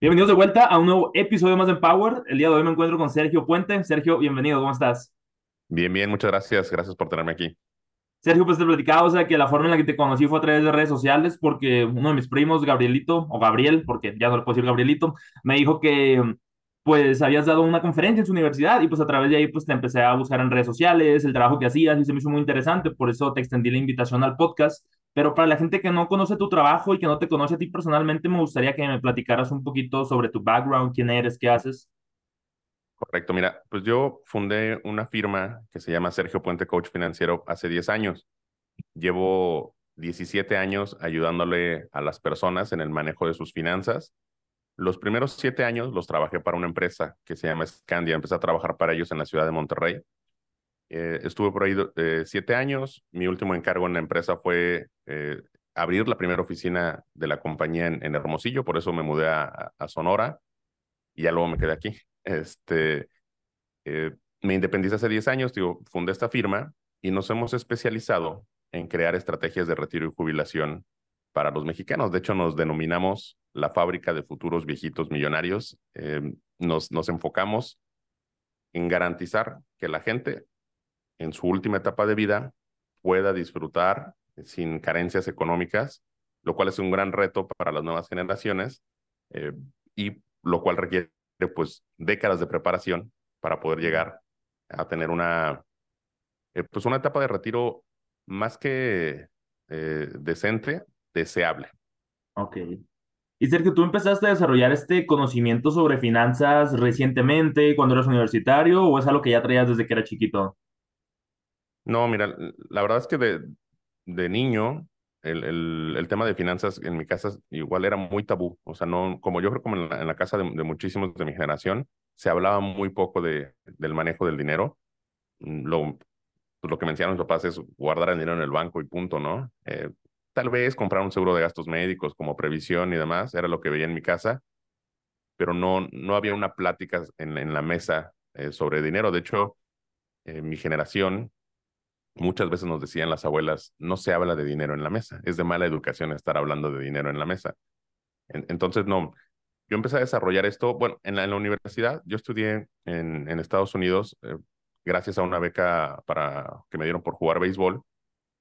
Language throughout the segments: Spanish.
Bienvenidos de vuelta a un nuevo episodio más de Empower. El día de hoy me encuentro con Sergio Puente. Sergio, bienvenido, ¿cómo estás? Bien, bien, muchas gracias. Gracias por tenerme aquí. Sergio, pues te platicaba, o sea, que la forma en la que te conocí fue a través de redes sociales porque uno de mis primos, Gabrielito, o Gabriel, porque ya no le puedo decir Gabrielito, me dijo que pues habías dado una conferencia en su universidad y pues a través de ahí pues te empecé a buscar en redes sociales, el trabajo que hacías y se me hizo muy interesante, por eso te extendí la invitación al podcast pero para la gente que no conoce tu trabajo y que no te conoce a ti personalmente, me gustaría que me platicaras un poquito sobre tu background, quién eres, qué haces. Correcto, mira, pues yo fundé una firma que se llama Sergio Puente Coach Financiero hace 10 años. Llevo 17 años ayudándole a las personas en el manejo de sus finanzas. Los primeros 7 años los trabajé para una empresa que se llama Scandia. Empecé a trabajar para ellos en la ciudad de Monterrey. Eh, estuve por ahí eh, siete años. Mi último encargo en la empresa fue eh, abrir la primera oficina de la compañía en, Hermosillo, por eso me mudé a, Sonora y ya luego me quedé aquí. Este, me independicé hace 10 años, digo, fundé esta firma y nos hemos especializado en crear estrategias de retiro y jubilación para los mexicanos. De hecho, nos denominamos la fábrica de futuros viejitos millonarios. nos, nos enfocamos en garantizar que la gente en su última etapa de vida pueda disfrutar sin carencias económicas, lo cual es un gran reto para las nuevas generaciones eh, y lo cual requiere pues décadas de preparación para poder llegar a tener una eh, pues una etapa de retiro más que eh, decente, deseable. Ok. Y Sergio, ¿tú empezaste a desarrollar este conocimiento sobre finanzas recientemente, cuando eras universitario, o es algo que ya traías desde que era chiquito? No, mira, la verdad es que de, de niño el, el, el, tema de finanzas en mi casa igual era muy tabú. O sea, no, como yo creo como en la, casa de, muchísimos de mi generación, se hablaba muy poco de, del manejo del dinero. Mm, lo, pues, lo que mencionan mis papás es guardar el dinero en el banco y punto, ¿no? Eh, tal vez comprar un seguro de gastos médicos como previsión y demás, era lo que veía en mi casa, pero no, no había una plática en, en la mesa eh, sobre dinero. De hecho, eh, mi generación Muchas veces nos decían las abuelas, no se habla de dinero en la mesa, es de mala educación estar hablando de dinero en la mesa. entonces, no, yo empecé a desarrollar esto, bueno, en la, universidad, yo estudié en, en Estados Unidos eh, gracias a una beca para, que me dieron por jugar béisbol,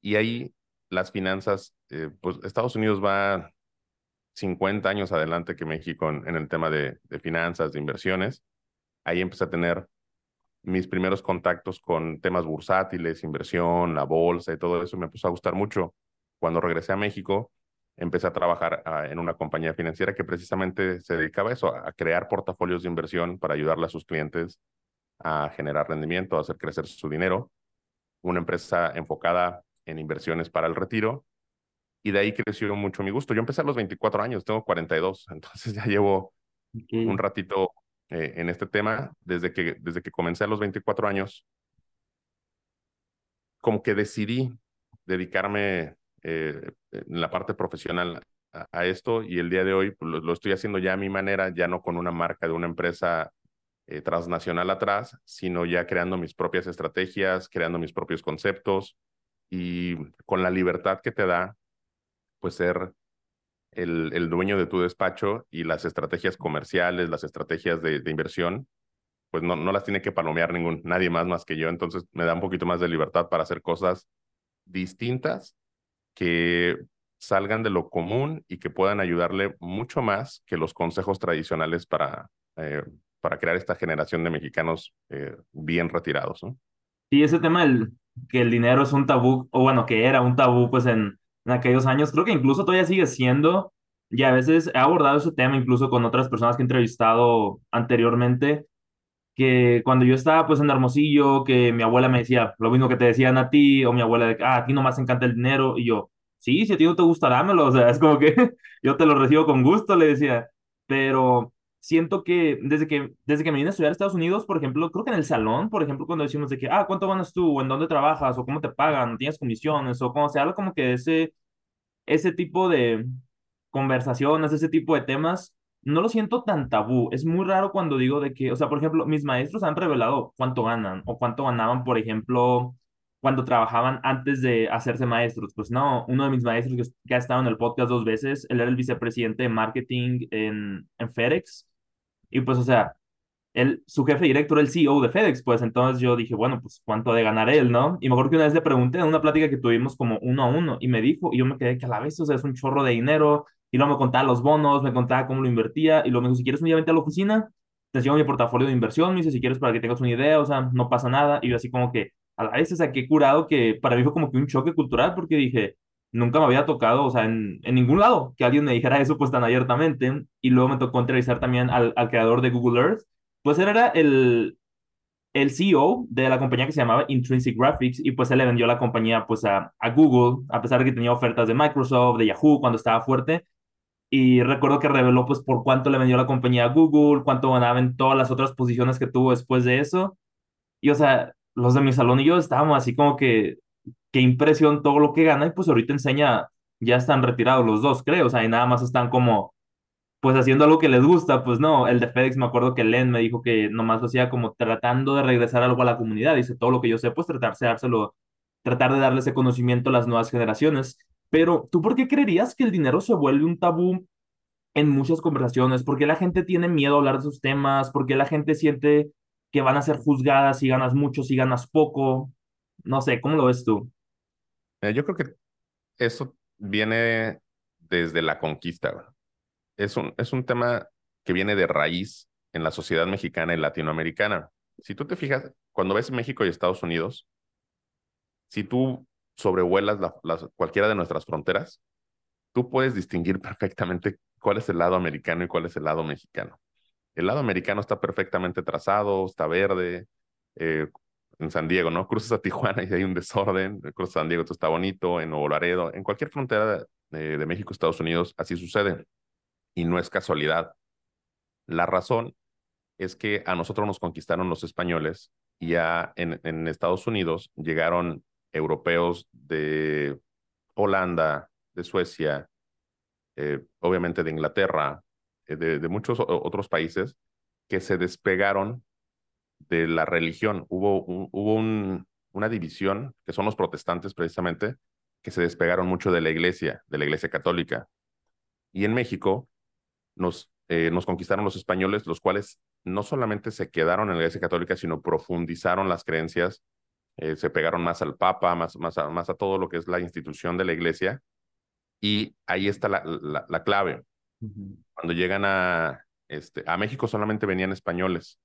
y ahí las finanzas, eh, pues Estados Unidos va 50 años adelante que México en, el tema de, de finanzas, de inversiones. Ahí empecé a tener mis primeros contactos con temas bursátiles, inversión, la bolsa y todo eso me empezó a gustar mucho. Cuando regresé a México, empecé a trabajar ah, en una compañía financiera que precisamente se dedicaba a eso, a crear portafolios de inversión para ayudarle a sus clientes a generar rendimiento, a hacer crecer su dinero. Una empresa enfocada en inversiones para el retiro. Y de ahí creció mucho mi gusto. Yo empecé a los 24 años, tengo 42, entonces ya llevo un ratito eh, en este tema desde que, desde que comencé a los 24 años. Como que decidí dedicarme eh, en la parte profesional a, esto y el día de hoy pues, lo, estoy haciendo ya a mi manera, ya no con una marca de una empresa eh, transnacional atrás, sino ya creando mis propias estrategias, creando mis propios conceptos y con la libertad que te da, pues ser el, el, dueño de tu despacho y las estrategias comerciales, las estrategias de, de, inversión, pues no, no las tiene que palomear ningún, nadie más más que yo. Entonces me da un poquito más de libertad para hacer cosas distintas que salgan de lo común y que puedan ayudarle mucho más que los consejos tradicionales para, eh, para crear esta generación de mexicanos eh, bien retirados. ¿no? Y ese tema del que el dinero es un tabú, o bueno, que era un tabú pues en, en aquellos años. Creo que incluso todavía sigue siendo, y a veces he abordado ese tema incluso con otras personas que he entrevistado anteriormente, que cuando yo estaba pues en Hermosillo, que mi abuela me decía lo mismo que te decían a ti, o mi abuela de, ah, a ti nomás te encanta el dinero, y yo, sí, si a ti no te gusta, dámelo, o sea, es como que yo te lo recibo con gusto, le decía, pero siento que desde que, desde que me vine a estudiar a Estados Unidos, por ejemplo, creo que en el salón, por ejemplo, cuando decimos de que, ah, ¿cuánto ganas tú? ¿O en dónde trabajas? ¿O cómo te pagan? ¿Tienes comisiones? O como se habla como que ese, ese tipo de conversaciones, ese tipo de temas, no lo siento tan tabú. Es muy raro cuando digo de que, o sea, por ejemplo, mis maestros han revelado cuánto ganan o cuánto ganaban, por ejemplo, cuando trabajaban antes de hacerse maestros. Pues no, uno de mis maestros que, ha estado en el podcast dos veces, él era el vicepresidente de marketing en, en FedEx. Y pues, o sea, él, su jefe directo era el CEO de FedEx, pues entonces yo dije, bueno, pues cuánto ha de ganar él, ¿no? Y mejor que una vez le pregunté en una plática que tuvimos como uno a uno y me dijo, y yo me quedé que a la vez, o sea, es un chorro de dinero, y luego me contaba los bonos, me contaba cómo lo invertía, y luego me dijo, si quieres un día vente a la oficina, te enseño mi portafolio de inversión, me dice, si quieres para que tengas una idea, o sea, no pasa nada, y yo así como que, a la vez, o sea, qué curado que para mí fue como que un choque cultural, porque dije, nunca me había tocado, o sea, en, en ningún lado que alguien me dijera eso pues tan abiertamente, y luego me tocó entrevistar también al, al creador de Google Earth, pues él era el, el CEO de la compañía que se llamaba Intrinsic Graphics y pues él le vendió la compañía pues a, a Google, a pesar de que tenía ofertas de Microsoft, de Yahoo cuando estaba fuerte. Y recuerdo que reveló pues por cuánto le vendió la compañía a Google, cuánto ganaba en todas las otras posiciones que tuvo después de eso. Y o sea, los de mi salón y yo estábamos así como que, qué impresión todo lo que gana y pues ahorita enseña, ya están retirados los dos, creo, o sea, y nada más están como pues haciendo algo que les gusta, pues no, el de FedEx me acuerdo que Len me dijo que nomás lo hacía como tratando de regresar algo a la comunidad, dice todo lo que yo sé, pues tratarse de dárselo, tratar de darle ese conocimiento a las nuevas generaciones. Pero, ¿tú por qué creerías que el dinero se vuelve un tabú en muchas conversaciones? ¿Por qué la gente tiene miedo a hablar de esos temas? ¿Por qué la gente siente que van a ser juzgadas si ganas mucho, si ganas poco? No sé, ¿cómo lo ves tú? yo creo que eso viene desde la conquista es un, es un tema que viene de raíz en la sociedad mexicana y latinoamericana. Si tú te fijas, cuando ves México y Estados Unidos, si tú sobrevuelas cualquiera de nuestras fronteras, tú puedes distinguir perfectamente cuál es el lado americano y cuál es el lado mexicano. El lado americano está perfectamente trazado, está verde. Eh, en San Diego, ¿no? Cruzas a Tijuana y hay un desorden. Cruzas a San Diego, todo está bonito. En Nuevo Laredo, en cualquier frontera de, México, Estados Unidos, así sucede y no es casualidad. La razón es que a nosotros nos conquistaron los españoles y ya en, Estados Unidos llegaron europeos de Holanda, de Suecia, eh, obviamente de Inglaterra, eh, de, muchos otros países que se despegaron de la religión. Hubo, hubo una división, que son los protestantes precisamente, que se despegaron mucho de la iglesia, de la iglesia católica. Y en México nos, eh, nos conquistaron los españoles, los cuales no solamente se quedaron en la Iglesia Católica, sino profundizaron las creencias, eh, se pegaron más al Papa, más, más, a, más a todo lo que es la institución de la Iglesia. Y ahí está la, la, clave. Cuando llegan a, este, a México solamente venían españoles,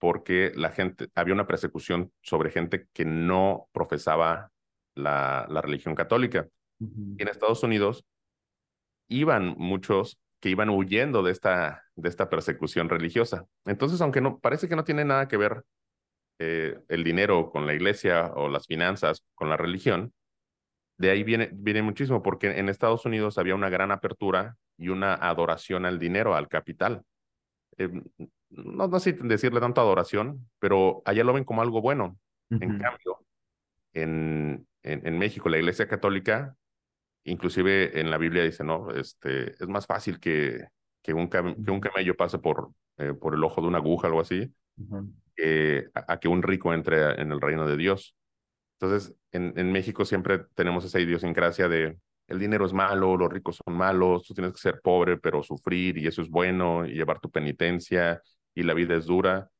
porque la gente, había una persecución sobre gente que no profesaba la, la religión católica. Y en Estados Unidos iban muchos que iban huyendo de esta, de esta persecución religiosa. Entonces, aunque no parece que no tiene nada que ver eh, el dinero con la iglesia o las finanzas con la religión, de ahí viene, viene muchísimo, porque en Estados Unidos había una gran apertura y una adoración al dinero, al capital. Eh, no, no sé decirle tanto adoración, pero allá lo ven como algo bueno. En cambio, en, en, en México, la Iglesia Católica inclusive en la Biblia dice, no, este, es más fácil que, que, un, que un camello pase por, eh, por el ojo de una aguja, algo así, a, que un rico entre en el reino de Dios. Entonces, en, en México siempre tenemos esa idiosincrasia de el dinero es malo, los ricos son malos, tú tienes que ser pobre, pero sufrir y eso es bueno, y llevar tu penitencia y la vida es dura.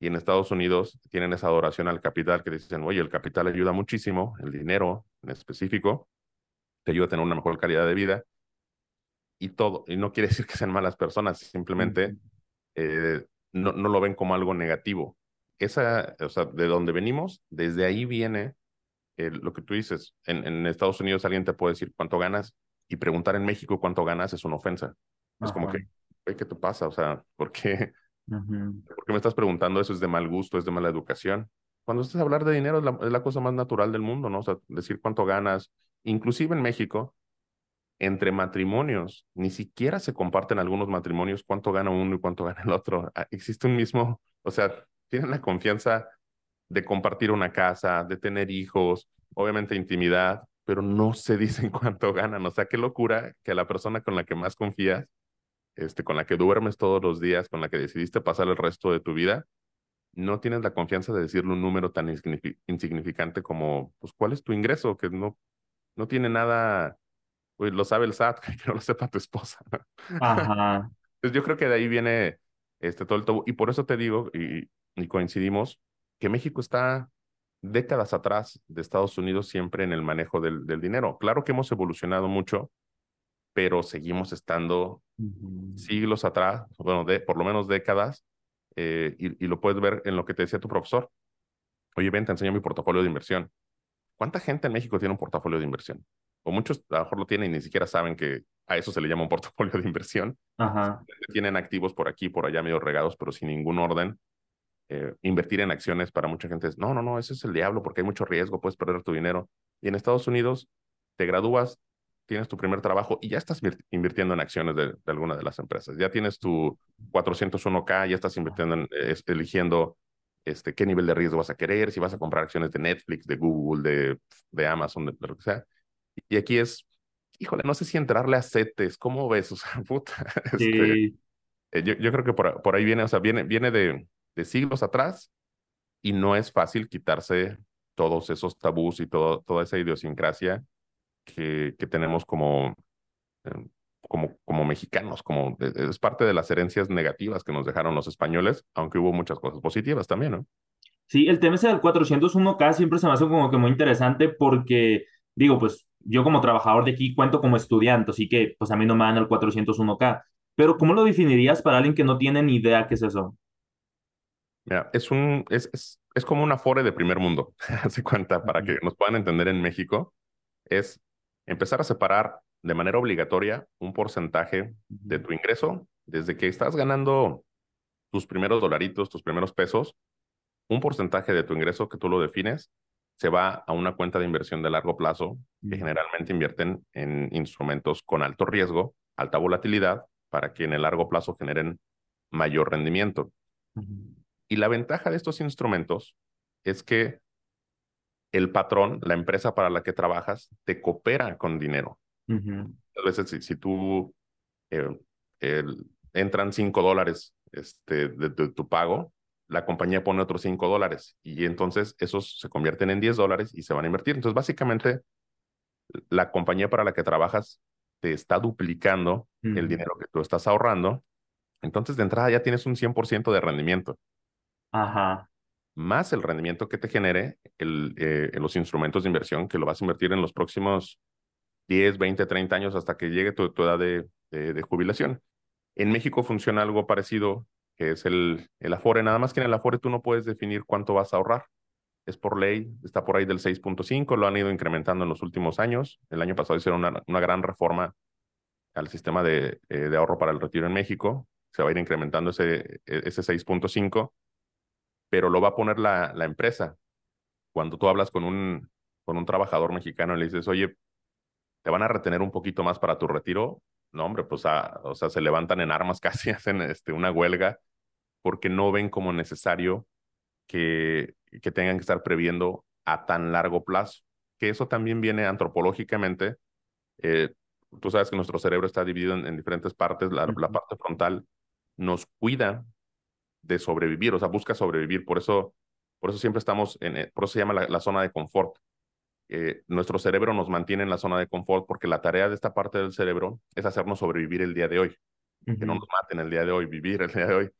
Y en Estados Unidos tienen esa adoración al capital que dicen, oye, el capital ayuda muchísimo, el dinero en específico, te ayuda a tener una mejor calidad de vida. Y todo, y no quiere decir que sean malas personas, simplemente eh, no, no lo ven como algo negativo. Esa, o sea, de donde venimos, desde ahí viene lo que tú dices. En, en, Estados Unidos alguien te puede decir cuánto ganas y preguntar en México cuánto ganas es una ofensa. Es como que, ¿qué te pasa? O sea, ¿por qué, ¿Por qué me estás preguntando eso? ¿Es de mal gusto? ¿Es de mala educación? Cuando estás a hablar de dinero es la, es la cosa más natural del mundo, ¿no? O sea, decir cuánto ganas. Inclusive en México, entre matrimonios, ni siquiera se comparten algunos matrimonios cuánto gana uno y cuánto gana el otro. Ah, existe un mismo, o sea, tienen la confianza de compartir una casa, de tener hijos, obviamente intimidad, pero no se dicen cuánto ganan. O sea, qué locura que la persona con la que más confías, este, con la que duermes todos los días, con la que decidiste pasar el resto de tu vida, no tienes la confianza de decirle un número tan insignificante como, pues, ¿cuál es tu ingreso? Que no, no tiene nada, pues lo sabe el SAT, que no lo sepa tu esposa. Ajá. Entonces yo creo que de ahí viene este, todo el tabú. Y por eso te digo, y, y coincidimos, que México está décadas atrás de Estados Unidos siempre en el manejo del, del dinero. Claro que hemos evolucionado mucho, pero seguimos estando siglos atrás, bueno, de, por lo menos décadas, eh, y, y, lo puedes ver en lo que te decía tu profesor. Oye, ven, te enseño mi portafolio de inversión. ¿Cuánta gente en México tiene un portafolio de inversión? O muchos a lo mejor lo tienen y ni siquiera saben que a eso se le llama un portafolio de inversión. Ajá. Tienen activos por aquí, por allá, medio regados, pero sin ningún orden. Eh, invertir en acciones para mucha gente es, no, no, no, eso es el diablo porque hay mucho riesgo, puedes perder tu dinero. Y en Estados Unidos te gradúas, tienes tu primer trabajo y ya estás invirtiendo en acciones de, de alguna de las empresas. Ya tienes tu 401k, ya estás invirtiendo en, eligiendo este, qué nivel de riesgo vas a querer, si vas a comprar acciones de Netflix, de Google, de, de Amazon, de, lo que sea. Y aquí es, híjole, no sé si entrarle a CETES, ¿cómo ves? O sea, puta. Este, eh, yo, yo, creo que por, por ahí viene, o sea, viene, viene de, de siglos atrás y no es fácil quitarse todos esos tabús y todo, toda esa idiosincrasia que, que tenemos como, em, como, como mexicanos, como es parte de las herencias negativas que nos dejaron los españoles, aunque hubo muchas cosas positivas también, ¿no? Sí, el tema ese del 401k siempre se me hace como que muy interesante porque, digo, pues yo como trabajador de aquí cuento como estudiante, así que pues a mí no me dan el 401k, pero ¿cómo lo definirías para alguien que no tiene ni idea qué es eso? Mira, es un, es, es, es como una fore de primer mundo, hace cuenta, para que nos puedan entender en México, es empezar a separar de manera obligatoria un porcentaje de tu ingreso desde que estás ganando tus primeros dolaritos, tus primeros pesos, un porcentaje de tu ingreso que tú lo defines se va a una cuenta de inversión de largo plazo que generalmente invierten en instrumentos con alto riesgo, alta volatilidad, para que en el largo plazo generen mayor rendimiento. Y la ventaja de estos instrumentos es que el patrón, la empresa para la que trabajas, te coopera con dinero. A veces, si, si tú eh, entran cinco dólares este, de, tu pago, la compañía pone otros cinco dólares y entonces esos se convierten en 10 dólares y se van a invertir. Entonces, básicamente, la compañía para la que trabajas te está duplicando el dinero que tú estás ahorrando. Entonces, de entrada ya tienes un 100% de rendimiento. Ajá. Más el rendimiento que te genere eh, los instrumentos de inversión que lo vas a invertir en los próximos 10, 20, 30 años hasta que llegue tu, edad de, de, jubilación. En México funciona algo parecido, que es el, el Afore. Nada más que en el Afore tú no puedes definir cuánto vas a ahorrar. Es por ley, está por ahí del 6.5, lo han ido incrementando en los últimos años. El año pasado hicieron una, una gran reforma al sistema de, eh, de ahorro para el retiro en México. Se va a ir incrementando ese, e, ese 6.5 pero lo va a poner la, la empresa. Cuando tú hablas con un, con un trabajador mexicano y le dices, oye, ¿te van a retener un poquito más para tu retiro? No, hombre, pues ah, o sea, se levantan en armas casi, hacen este, una huelga porque no ven como necesario que, que tengan que estar previendo a tan largo plazo. Que eso también viene antropológicamente. Eh, tú sabes que nuestro cerebro está dividido en, en diferentes partes. La, la, parte frontal nos cuida de sobrevivir, o sea, busca sobrevivir. Por eso, por eso siempre estamos en, eh, por eso se llama la, zona de confort. Eh, nuestro cerebro nos mantiene en la zona de confort porque la tarea de esta parte del cerebro es hacernos sobrevivir el día de hoy, que no nos maten el día de hoy, vivir el día de hoy.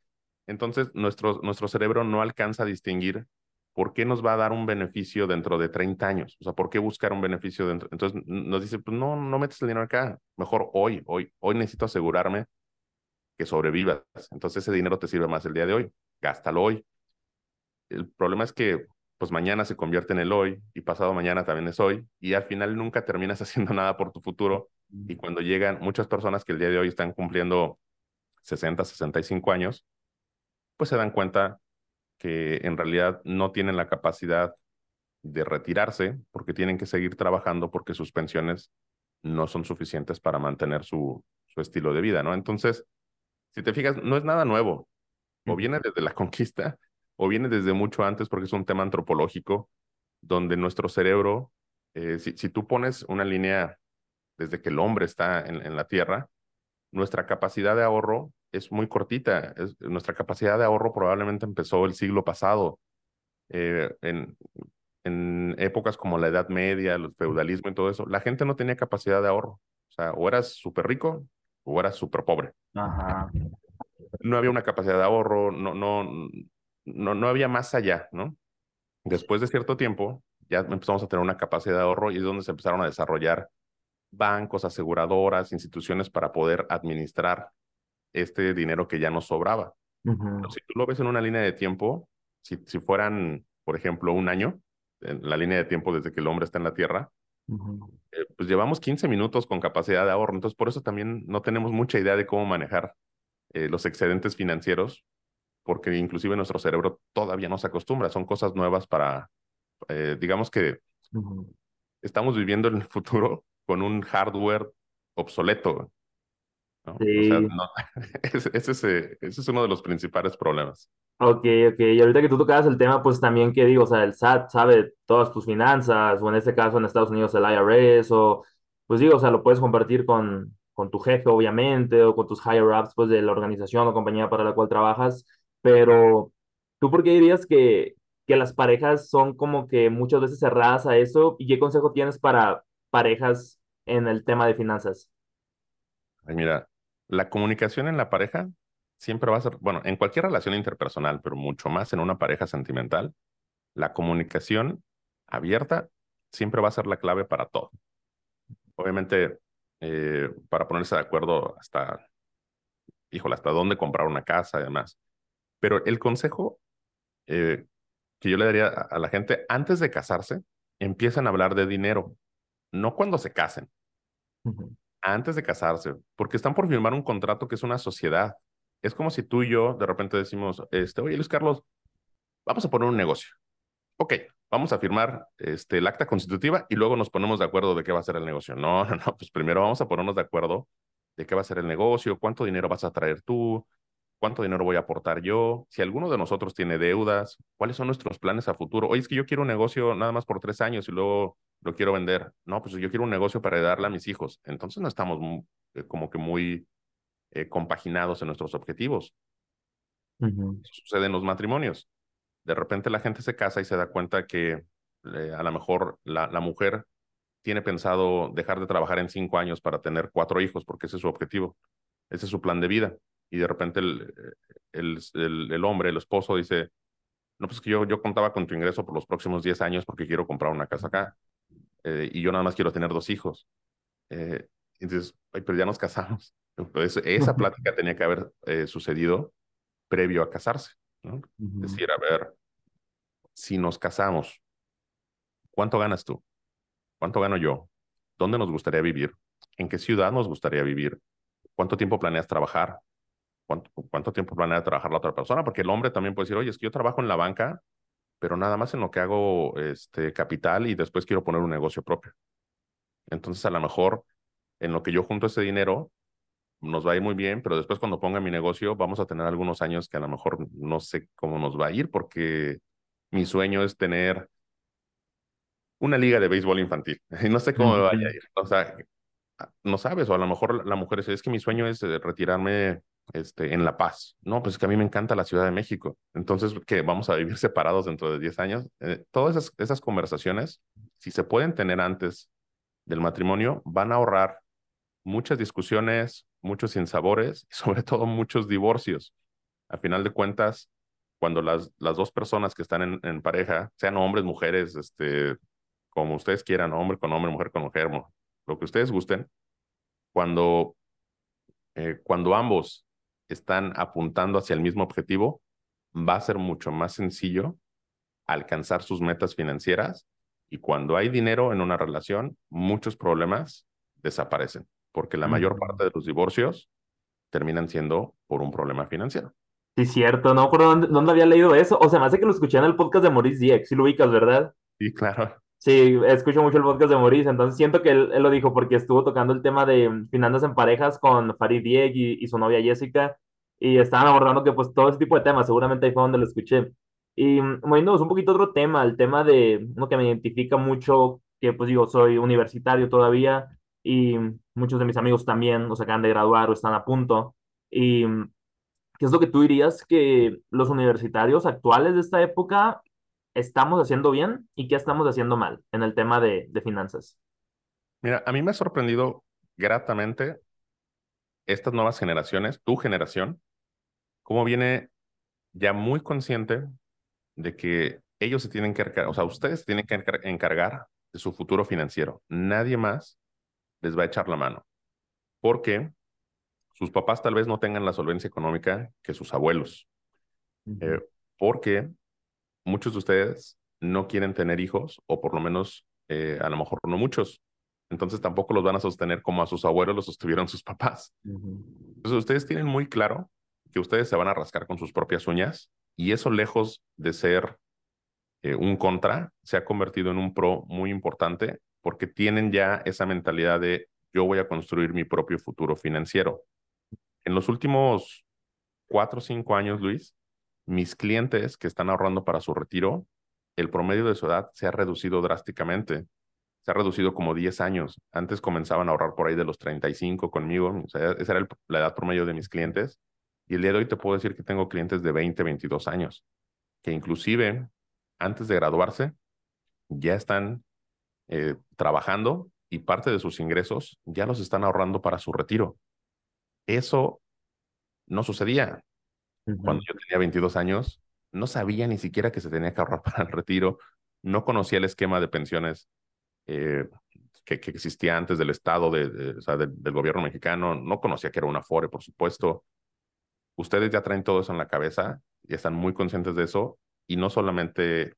Entonces, nuestro, nuestro cerebro no alcanza a distinguir por qué nos va a dar un beneficio dentro de 30 años. O sea, ¿por qué buscar un beneficio dentro? Entonces, nos dice, pues no, no metes el dinero acá. Mejor hoy, hoy, hoy necesito asegurarme que sobrevivas. Entonces ese dinero te sirve más el día de hoy, gástalo hoy. El problema es que pues mañana se convierte en el hoy y pasado mañana también es hoy y al final nunca terminas haciendo nada por tu futuro y cuando llegan muchas personas que el día de hoy están cumpliendo 60, 65 años, pues se dan cuenta que en realidad no tienen la capacidad de retirarse porque tienen que seguir trabajando porque sus pensiones no son suficientes para mantener su, su estilo de vida, ¿no? Entonces, si te fijas, no es nada nuevo. O viene desde la conquista o viene desde mucho antes porque es un tema antropológico donde nuestro cerebro, eh, si, si, tú pones una línea desde que el hombre está en, en la Tierra, nuestra capacidad de ahorro es muy cortita. nuestra capacidad de ahorro probablemente empezó el siglo pasado. Eh, en, en épocas como la Edad Media, el feudalismo y todo eso, la gente no tenía capacidad de ahorro. O sea, o eras súper rico o eras súper pobre. Ajá. No había una capacidad de ahorro, no, no, no, no había más allá, ¿no? Después de cierto tiempo, ya empezamos a tener una capacidad de ahorro y es donde se empezaron a desarrollar bancos, aseguradoras, instituciones para poder administrar este dinero que ya nos sobraba. si tú lo ves en una línea de tiempo, si, si fueran, por ejemplo, un año, en la línea de tiempo desde que el hombre está en la Tierra, eh, pues llevamos 15 minutos con capacidad de ahorro. Entonces, por eso también no tenemos mucha idea de cómo manejar eh, los excedentes financieros, porque inclusive nuestro cerebro todavía no se acostumbra. Son cosas nuevas para, eh, digamos que estamos viviendo en el futuro con un hardware obsoleto. ese, ese, es uno de los principales problemas. Ok, ok. Y ahorita que tú tocabas el tema, pues también que digo, o sea, el SAT sabe todas tus finanzas, o en este caso en Estados Unidos el IRS, o pues digo, o sea, lo puedes compartir con, con tu jefe, obviamente, o con tus higher ups, pues de la organización o compañía para la cual trabajas, pero ¿tú por qué dirías que, que las parejas son como que muchas veces cerradas a eso? ¿Y qué consejo tienes para parejas en el tema de finanzas? Mira, la comunicación en la pareja siempre va a ser, bueno, en cualquier relación interpersonal, pero mucho más en una pareja sentimental, la comunicación abierta siempre va a ser la clave para todo. Obviamente, eh, para ponerse de acuerdo hasta, híjole, hasta dónde comprar una casa y demás. Pero el consejo eh, que yo le daría a, la gente, antes de casarse, empiezan a hablar de dinero, no cuando se casen antes de casarse, porque están por firmar un contrato que es una sociedad. Es como si tú y yo de repente decimos, este, oye Luis Carlos, vamos a poner un negocio. Ok, vamos a firmar este, el acta constitutiva y luego nos ponemos de acuerdo de qué va a ser el negocio. No, no, no, pues primero vamos a ponernos de acuerdo de qué va a ser el negocio, cuánto dinero vas a traer tú, cuánto dinero voy a aportar yo, si alguno de nosotros tiene deudas, cuáles son nuestros planes a futuro. Oye, es que yo quiero un negocio nada más por tres años y luego lo quiero vender. No, pues yo quiero un negocio para darle a mis hijos. Entonces no estamos eh, como que muy eh, compaginados en nuestros objetivos. sucede en los matrimonios. De repente la gente se casa y se da cuenta que eh, a lo mejor la, la mujer tiene pensado dejar de trabajar en cinco años para tener cuatro hijos, porque ese es su objetivo, ese es su plan de vida y de repente el, el, el, hombre, el esposo dice, no, pues que yo, yo contaba con tu ingreso por los próximos 10 años porque quiero comprar una casa acá eh, y yo nada más quiero tener dos hijos. Eh, entonces, ay, pero ya nos casamos. Entonces, esa plática tenía que haber eh, sucedido previo a casarse. ¿no? Decir, a ver, si nos casamos, ¿cuánto ganas tú? ¿Cuánto gano yo? ¿Dónde nos gustaría vivir? ¿En qué ciudad nos gustaría vivir? ¿Cuánto tiempo planeas trabajar? Cuánto, tiempo planea trabajar la otra persona, porque el hombre también puede decir, oye, es que yo trabajo en la banca, pero nada más en lo que hago este, capital y después quiero poner un negocio propio. Entonces, a lo mejor en lo que yo junto ese dinero nos va a ir muy bien, pero después cuando ponga mi negocio vamos a tener algunos años que a lo mejor no sé cómo nos va a ir porque mi sueño es tener una liga de béisbol infantil y no sé cómo me vaya a ir. O sea, no sabes, o a lo mejor la mujer dice, es que mi sueño es eh, retirarme este, en La Paz. No, pues es que a mí me encanta la Ciudad de México. Entonces, ¿qué? ¿Vamos a vivir separados dentro de 10 años? Eh, todas esas, conversaciones, si se pueden tener antes del matrimonio, van a ahorrar muchas discusiones, muchos sinsabores y sobre todo muchos divorcios. A final de cuentas, cuando las, dos personas que están en, en pareja, sean hombres, mujeres, este, como ustedes quieran, hombre con hombre, mujer con mujer, lo que ustedes gusten, cuando, eh, cuando ambos están apuntando hacia el mismo objetivo, va a ser mucho más sencillo alcanzar sus metas financieras y cuando hay dinero en una relación, muchos problemas desaparecen, porque la mayor parte de los divorcios terminan siendo por un problema financiero. Sí, cierto, no por dónde, dónde había leído eso. O sea, me hace que lo escuché en el podcast de Maurice Dieck, si lo ubicas, ¿verdad? Sí, claro. Sí, escucho mucho el podcast de Maurice, entonces siento que él, él lo dijo porque estuvo tocando el tema de finanzas en parejas con Farid Dieg y, y su novia Jessica, y estaban abordando que pues todo ese tipo de temas, seguramente ahí fue donde lo escuché. Y moviéndonos un poquito otro tema, el tema de uno que me identifica mucho, que pues digo, soy universitario todavía, y muchos de mis amigos también, se acaban de graduar o están a punto. Y ¿qué es lo que tú dirías que los universitarios actuales de esta época estamos haciendo bien y qué estamos haciendo mal en el tema de, de finanzas? Mira, a mí me ha sorprendido gratamente estas nuevas generaciones, tu generación, cómo viene ya muy consciente de que ellos se tienen que, o sea, ustedes se tienen que encargar de su futuro financiero. Nadie más les va a echar la mano. Porque sus papás tal vez no tengan la solvencia económica que sus abuelos. Eh, porque muchos de ustedes no quieren tener hijos, o por lo menos eh, a lo mejor no muchos. Entonces tampoco los van a sostener como a sus abuelos los sostuvieron sus papás. Entonces ustedes tienen muy claro que ustedes se van a rascar con sus propias uñas y eso lejos de ser eh, un contra, se ha convertido en un pro muy importante porque tienen ya esa mentalidad de yo voy a construir mi propio futuro financiero. En los últimos cuatro o cinco años, Luis, mis clientes que están ahorrando para su retiro, el promedio de su edad se ha reducido drásticamente. Se ha reducido como 10 años. Antes comenzaban a ahorrar por ahí de los 35 conmigo. O sea, esa era la edad promedio de mis clientes. Y el día de hoy te puedo decir que tengo clientes de 20, 22 años, que inclusive antes de graduarse ya están eh, trabajando y parte de sus ingresos ya los están ahorrando para su retiro. Eso no sucedía. Cuando yo tenía 22 años, no sabía ni siquiera que se tenía que ahorrar para el retiro, no conocía el esquema de pensiones eh, que, existía antes del Estado, de, o sea, del gobierno mexicano, no conocía que era una FORE, por supuesto. Ustedes ya traen todo eso en la cabeza y están muy conscientes de eso y no solamente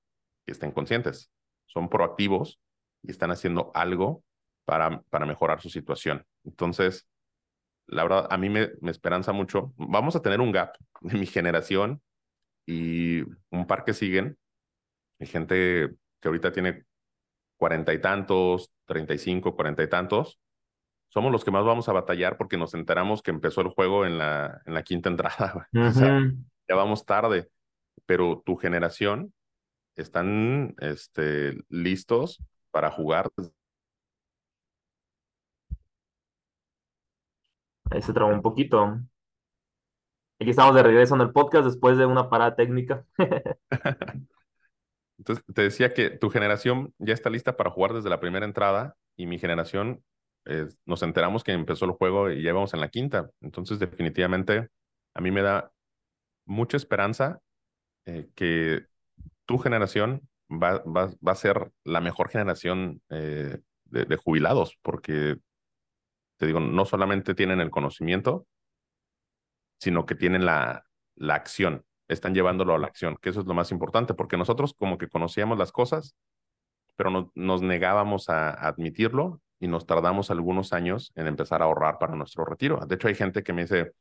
que estén conscientes, son proactivos y están haciendo algo para, para mejorar su situación. Entonces, la verdad, a mí me, me esperanza mucho. Vamos a tener un gap de mi generación y un par que siguen. Hay gente que ahorita tiene cuarenta y tantos, treinta y cinco, cuarenta y tantos. Somos los que más vamos a batallar porque nos enteramos que empezó el juego en la, en la quinta entrada. ya vamos tarde, pero tu generación están este, listos para jugar Ahí se trabó un poquito. Aquí estamos de regreso en el podcast después de una parada técnica. Entonces, te decía que tu generación ya está lista para jugar desde la primera entrada y mi generación nos enteramos que empezó el juego y ya vamos en la quinta. Entonces, definitivamente, a mí me da mucha esperanza eh, que tu generación va, va, va, a ser la mejor generación eh, de, jubilados, porque te digo, no solamente tienen el conocimiento, sino que tienen la, la acción, están llevándolo a la acción, que eso es lo más importante, porque nosotros como que conocíamos las cosas, pero no, nos negábamos a, admitirlo y nos tardamos algunos años en empezar a ahorrar para nuestro retiro. De hecho, hay gente que me dice,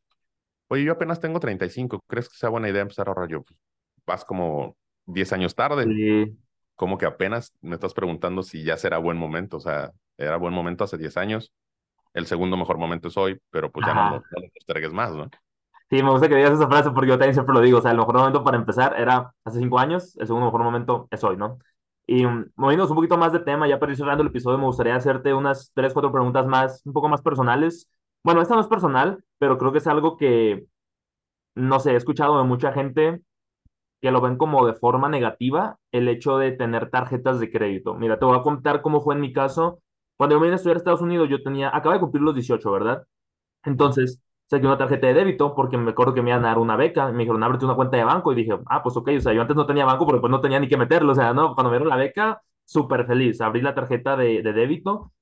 oye, yo apenas tengo 35, ¿crees que sea buena idea empezar a ahorrar? Yo, pues, vas como 10 años tarde. Sí. Como que apenas me estás preguntando si ya será buen momento, o sea, era buen momento hace 10 años, el segundo mejor momento es hoy, pero pues ya no, no, lo postergues más, ¿no? Sí, me gusta que digas esa frase porque yo también siempre lo digo, o sea, el mejor momento para empezar era hace cinco años, el segundo mejor momento es hoy, ¿no? Y um, moviéndonos un poquito más de tema, ya para ir cerrando el episodio, me gustaría hacerte unas tres, cuatro preguntas más, un poco más personales. Bueno, esta no es personal, pero creo que es algo que, no sé, he escuchado de mucha gente que lo ven como de forma negativa el hecho de tener tarjetas de crédito. Mira, te voy a contar cómo fue en mi caso cuando yo vine a estudiar a Estados Unidos, yo tenía, acaba de cumplir los 18, ¿verdad? Entonces, saqué una tarjeta de débito porque me acuerdo que me iban a dar una beca. Me dijeron, ábrete una cuenta de banco. Y dije, ah, pues ok, o sea, yo antes no tenía banco porque pues no tenía ni que meterlo. O sea, no, cuando me dieron la beca, súper feliz. Abrí la tarjeta de, de débito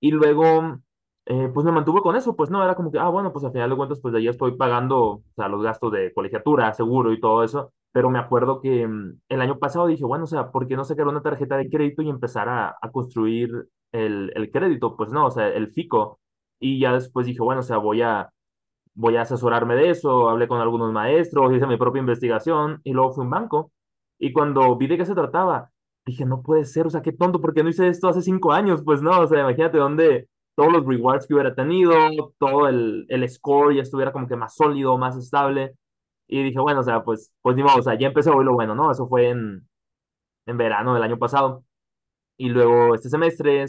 y luego, eh, pues me mantuve con eso. Pues no, era como que, ah, bueno, pues al final de cuentas, pues de estoy pagando, o sea, los gastos de colegiatura, seguro y todo eso. Pero me acuerdo que mm, el año pasado dije, bueno, o sea, ¿por qué no sacar una tarjeta de crédito y empezar a, a construir el, el crédito, pues no, o sea, el FICO. Y ya después dije, bueno, o sea, voy a, voy a asesorarme de eso, hablé con algunos maestros, hice mi propia investigación y luego fui a un banco. Y cuando vi de qué se trataba, dije, no puede ser, o sea, qué tonto, porque no hice esto hace cinco años? Pues no, o sea, imagínate dónde todos los rewards que hubiera tenido, todo el, el score ya estuviera como que más sólido, más estable. Y dije, bueno, o sea, pues, pues ni modo, o sea, ya empecé hoy lo bueno, ¿no? Eso fue en, en verano del año pasado. Y luego este semestre,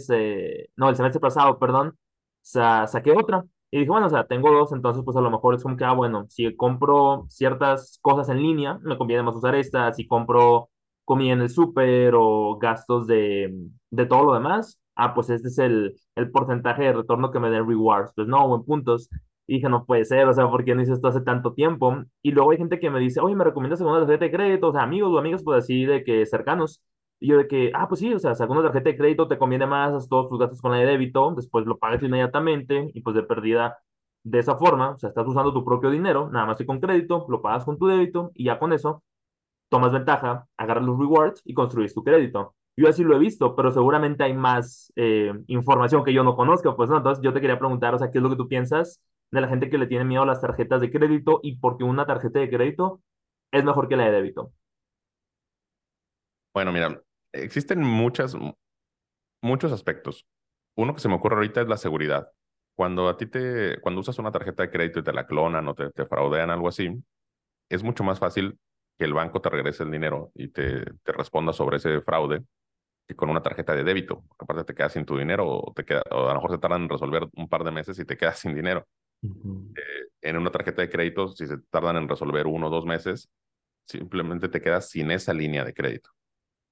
no, el semestre pasado, perdón, sea, saqué otra. Y dije, bueno, o sea, tengo dos, entonces pues a lo mejor es como que, ah, bueno, si compro ciertas cosas en línea, me conviene más usar esta. Si compro comida en el súper o gastos de, de todo lo demás, ah, pues este es el, el porcentaje de retorno que me den rewards. Pues no, o en puntos. Y dije, no puede ser, o sea, ¿por qué no hice esto hace tanto tiempo? Y luego hay gente que me dice, oye, ¿me recomiendas segunda tarjeta de crédito? O sea, amigos o amigas, pues así de que cercanos. Y yo de que, ah, pues sí, o sea, segunda tarjeta de crédito te conviene más, haz todos tus gastos con la de débito, después lo pagas inmediatamente y pues de pérdida de esa forma, o sea, estás usando tu propio dinero, nada más que con crédito, lo pagas con tu débito y ya con eso tomas ventaja, agarras los rewards y construyes tu crédito. Yo así lo he visto, pero seguramente hay más eh, información que yo no conozco, pues no, entonces yo te quería preguntar, o sea, ¿qué es lo que tú piensas de la gente que le tiene miedo a las tarjetas de crédito y por qué una tarjeta de crédito es mejor que la de débito? Bueno, mira, existen muchas, muchos aspectos. Uno que se me ocurre ahorita es la seguridad. Cuando a ti te, cuando usas una tarjeta de crédito y te la clonan o te, te fraudean, algo así, es mucho más fácil que el banco te regrese el dinero y te, te responda sobre ese fraude que con una tarjeta de débito. Aparte te quedas sin tu dinero o, te queda, o a lo mejor te tardan en resolver un par de meses y te quedas sin dinero. Eh, en una tarjeta de crédito, si se tardan en resolver uno o dos meses, simplemente te quedas sin esa línea de crédito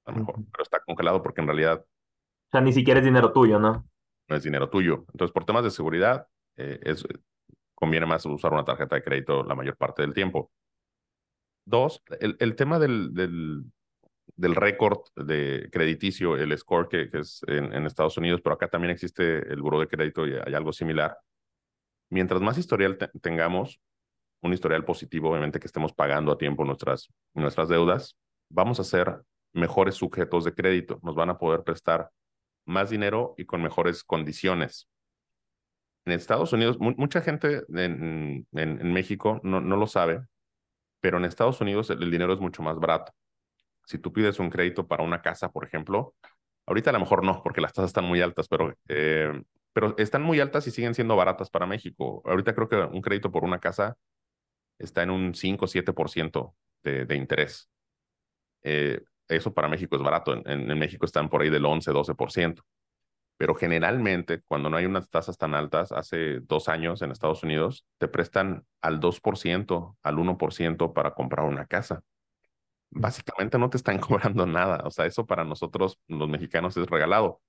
a lo mejor, pero está congelado porque en realidad... O sea, ni siquiera es dinero tuyo, ¿no? No es dinero tuyo. Entonces, por temas de seguridad, eh, es, conviene más usar una tarjeta de crédito la mayor parte del tiempo. Dos, el, el tema del, del, del récord de crediticio, el score que, que es en, en, Estados Unidos, pero acá también existe el buro de crédito y hay algo similar. Mientras más historial tengamos, un historial positivo, obviamente que estemos pagando a tiempo nuestras, nuestras deudas, vamos a ser mejores sujetos de crédito, nos van a poder prestar más dinero y con mejores condiciones. En Estados Unidos, mucha gente en, en, México no, no, lo sabe, pero en Estados Unidos el, dinero es mucho más barato. Si tú pides un crédito para una casa, por ejemplo, ahorita a lo mejor no, porque las tasas están muy altas, pero, eh, pero están muy altas y siguen siendo baratas para México. Ahorita creo que un crédito por una casa está en un 5 o 7% de, de interés. Eh, eso para México es barato. En, en, México están por ahí del 11, 12%. Pero generalmente, cuando no hay unas tasas tan altas, hace dos años en Estados Unidos, te prestan al 2%, al 1% para comprar una casa. Básicamente no te están cobrando nada. O sea, eso para nosotros, los mexicanos, es regalado.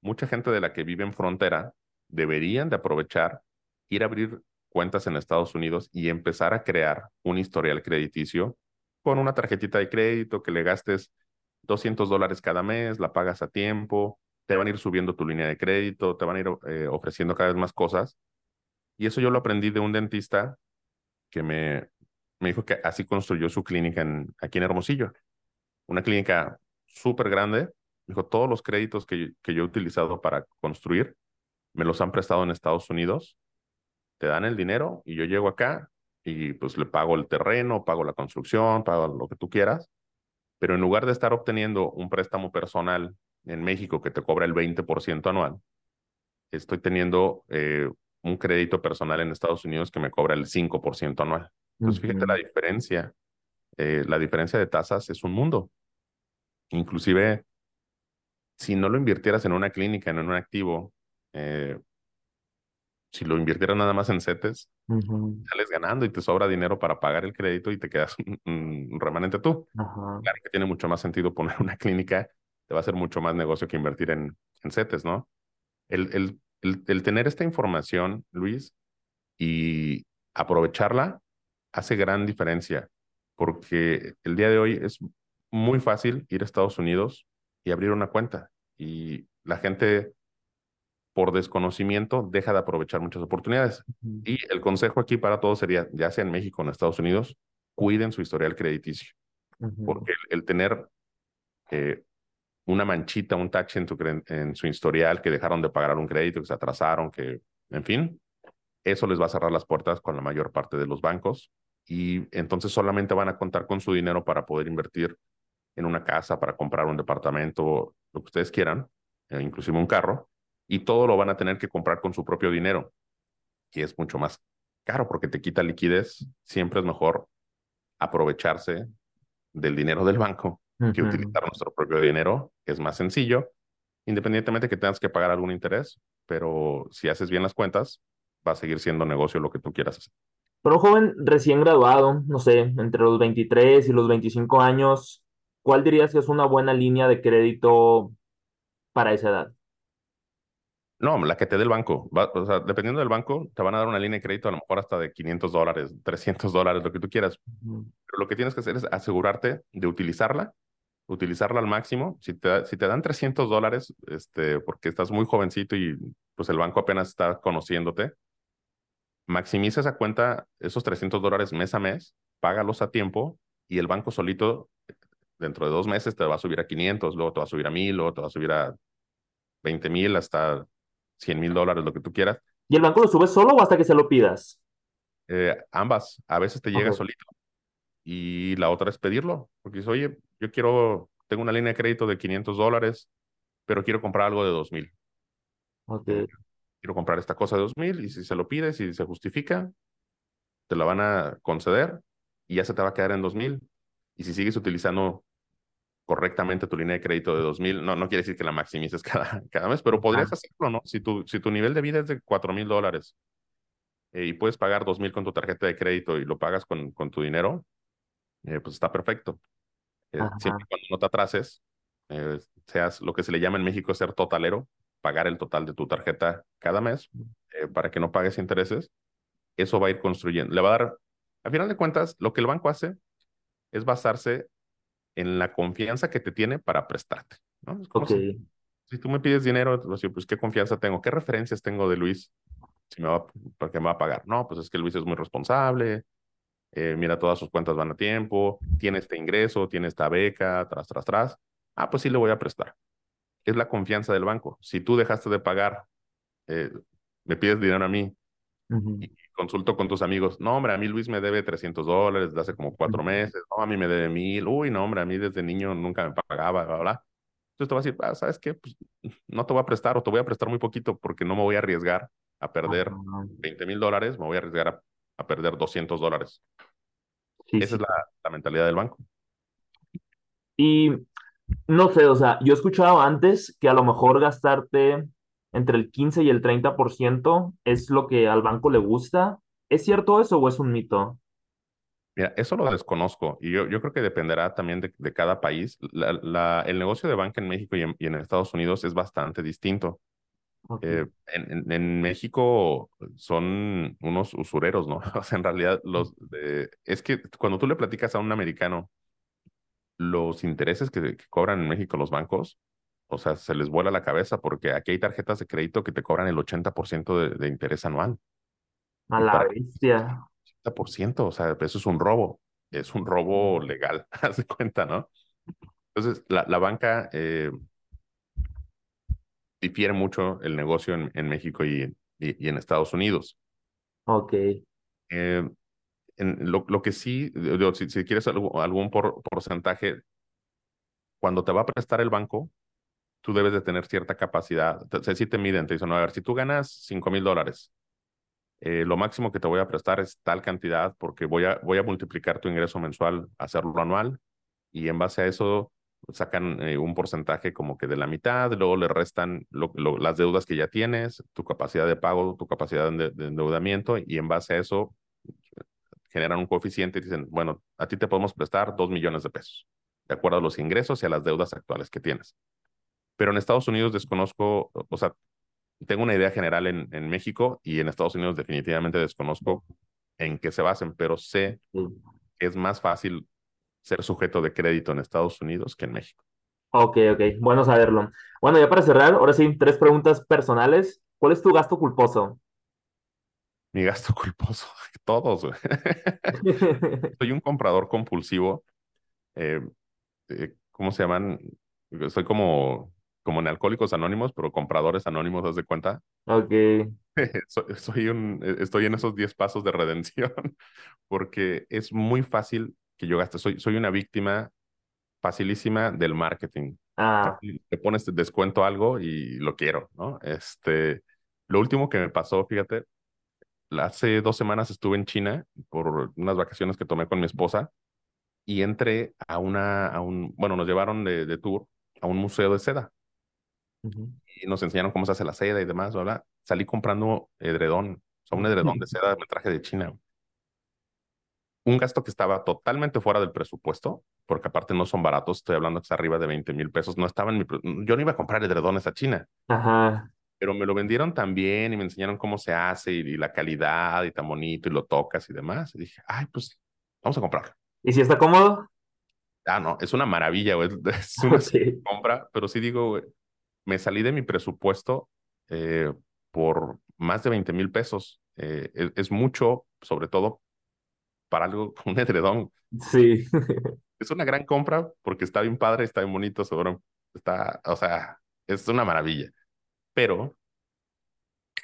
Mucha gente de la que vive en frontera deberían de aprovechar, ir a abrir cuentas en Estados Unidos y empezar a crear un historial crediticio con una tarjetita de crédito que le gastes 200 dólares cada mes, la pagas a tiempo, te van a ir subiendo tu línea de crédito, te van a ir eh, ofreciendo cada vez más cosas. Y eso yo lo aprendí de un dentista que me, me dijo que así construyó su clínica en, aquí en Hermosillo. Una clínica súper grande. Dijo, todos los créditos que, que yo he utilizado para construir me los han prestado en Estados Unidos. Te dan el dinero y yo llego acá, y pues le pago el terreno, pago la construcción, pago lo que tú quieras, pero en lugar de estar obteniendo un préstamo personal en México que te cobra el 20% anual, estoy teniendo eh, un crédito personal en Estados Unidos que me cobra el 5% anual. Entonces, fíjate la diferencia. Eh, la diferencia de tasas es un mundo. Inclusive, si no lo invirtieras en una clínica, en un activo, eh, si lo invirtieras nada más en CETES, sales ganando y te sobra dinero para pagar el crédito y te quedas un, remanente tú. Claro que tiene mucho más sentido poner una clínica, te va a hacer mucho más negocio que invertir en, en CETES, ¿no? El, el, el, el tener esta información, Luis, y aprovecharla hace gran diferencia, porque el día de hoy es muy fácil ir a Estados Unidos y abrir una cuenta. Y la gente por desconocimiento deja de aprovechar muchas oportunidades. Y el consejo aquí para todos sería, ya sea en México o en Estados Unidos, cuiden su historial crediticio. Porque el, tener eh, una manchita, un en, tu, en su historial, que dejaron de pagar un crédito, que se atrasaron, que, en fin, eso les va a cerrar las puertas con la mayor parte de los bancos y entonces solamente van a contar con su dinero para poder invertir en una casa, para comprar un departamento, lo que ustedes quieran, eh, inclusive un carro, y todo lo van a tener que comprar con su propio dinero, y es mucho más caro porque te quita liquidez. Siempre es mejor aprovecharse del dinero del banco que utilizar nuestro propio dinero. Es más sencillo, independientemente que tengas que pagar algún interés, pero si haces bien las cuentas, va a seguir siendo negocio lo que tú quieras hacer. Pero un joven recién graduado, no sé, entre los 23 y los 25 años, ¿cuál dirías que es una buena línea de crédito para esa edad? No, la que te dé el banco. o sea, dependiendo del banco, te van a dar una línea de crédito a lo mejor hasta de 500 dólares, 300 dólares, lo que tú quieras. Pero lo que tienes que hacer es asegurarte de utilizarla, utilizarla al máximo. Si te, si te dan 300 dólares, este, porque estás muy jovencito y pues el banco apenas está conociéndote, maximiza esa cuenta, esos 300 dólares mes a mes, págalos a tiempo y el banco solito dentro de dos meses te va a subir a 500, luego te va a subir a 1000, luego te va a subir a 20 mil hasta 100 mil dólares, lo que tú quieras. ¿Y el banco lo sube solo o hasta que se lo pidas? Eh, ambas. A veces te llega solito. Y la otra es pedirlo. Porque dices, oye, yo quiero, tengo una línea de crédito de 500 dólares, pero quiero comprar algo de 2000. Ok. Quiero comprar esta cosa de 2000 y si se lo pides y se justifica, te la van a conceder y ya se te va a quedar en 2000. Y si sigues utilizando correctamente tu línea de crédito de 2000, no, no quiere decir que la maximices cada, cada mes, pero podrías hacerlo, ¿no? Si tu, si tu nivel de vida es de 4000 dólares eh, y puedes pagar 2000 con tu tarjeta de crédito y lo pagas con, con tu dinero, eh, pues está perfecto. Eh, siempre y cuando no te atrases, seas lo que se le llama en México ser totalero, pagar el total de tu tarjeta cada mes para que no pagues intereses, eso va a ir construyendo. Le va a dar, al final de cuentas, lo que el banco hace es basarse en la confianza que te tiene para prestarte. ¿no? si, tú me pides dinero, pues qué confianza tengo, qué referencias tengo de Luis, si me va, porque me va a pagar. No, pues es que Luis es muy responsable, eh, mira, todas sus cuentas van a tiempo, tiene este ingreso, tiene esta beca, tras, tras, tras. Ah, pues sí le voy a prestar. Es la confianza del banco. Si tú dejaste de pagar, eh, me pides dinero a mí y consulto con tus amigos, no, hombre, a mí Luis me debe 300 dólares desde hace como cuatro meses, no, a mí me debe mil, uy, no, hombre, a mí desde niño nunca me pagaba, bla, bla. Entonces te vas a decir, ah, ¿sabes qué? Pues no te voy a prestar o te voy a prestar muy poquito porque no me voy a arriesgar a perder 20 mil dólares, me voy a arriesgar a, perder 200 dólares. Esa es la, la mentalidad del banco. Y no sé, o sea, yo he escuchado antes que a lo mejor gastarte entre el 15 y el 30% es lo que al banco le gusta. ¿Es cierto eso o es un mito? Mira, eso lo desconozco y yo, yo creo que dependerá también de, de cada país. La, el negocio de banca en México y en, Estados Unidos es bastante distinto. Eh, en, en, México son unos usureros, ¿no? O sea, en realidad, los es que cuando tú le platicas a un americano los intereses que, que cobran en México los bancos, o sea, se les vuela la cabeza porque aquí hay tarjetas de crédito que te cobran el 80% de, de interés anual. A la bestia. 80%, o sea, eso es un robo. Es un robo legal, haz de cuenta, ¿no? Entonces, la, la banca eh, difiere mucho el negocio en, en México y, y, en Estados Unidos. Ok. Eh, en lo, lo, que sí, si, si quieres algún, algún por, porcentaje, cuando te va a prestar el banco, tú debes de tener cierta capacidad. O si te miden, te dicen, a ver, si tú ganas 5 mil dólares, eh, lo máximo que te voy a prestar es tal cantidad porque voy a, voy a multiplicar tu ingreso mensual, hacerlo anual y en base a eso sacan eh, un porcentaje como que de la mitad, luego le restan las deudas que ya tienes, tu capacidad de pago, tu capacidad de, de, endeudamiento y en base a eso generan un coeficiente y dicen, bueno, a ti te podemos prestar 2 millones de pesos, de acuerdo a los ingresos y a las deudas actuales que tienes. Pero en Estados Unidos desconozco, o sea, tengo una idea general en, en México y en Estados Unidos definitivamente desconozco en qué se basen, pero sé que es más fácil ser sujeto de crédito en Estados Unidos que en México. Ok, ok, bueno saberlo. Bueno, ya para cerrar, ahora sí, tres preguntas personales. ¿Cuál es tu gasto culposo? Mi gasto culposo, todos. Soy un comprador compulsivo. Eh, eh, ¿Cómo se llaman? Soy como como en Alcohólicos Anónimos, pero compradores anónimos, ¿das de cuenta? Ok. soy, un, e, estoy en esos 10 pasos de redención porque es muy fácil que yo gaste. Soy, soy una víctima facilísima del marketing. Ah. te pones descuento algo y lo quiero, ¿no? Este, lo último que me pasó, fíjate, hace dos semanas estuve en China por unas vacaciones que tomé con mi esposa y entré a una, a un, bueno, nos llevaron de, de tour a un museo de seda. Y nos enseñaron cómo se hace la seda y demás, ¿verdad? Salí comprando edredón, o sea, un edredón de seda, me traje de China. Un gasto que estaba totalmente fuera del presupuesto, porque aparte no son baratos, estoy hablando que está arriba de 20 mil pesos, no estaba en mi... Yo no iba a comprar edredones a China. Ajá pero me lo vendieron también y me enseñaron cómo se hace y, la calidad y tan bonito y lo tocas y demás. Y dije, ay, pues vamos a comprarlo. ¿Y si está cómodo? Ah, no, es una maravilla, güey. Es una compra, pero sí digo, me salí de mi presupuesto eh, por más de 20 mil pesos. Eh, es, mucho, sobre todo para algo, un edredón. Sí. es una gran compra porque está bien padre, está bien bonito, seguro. Está, o sea, es una maravilla pero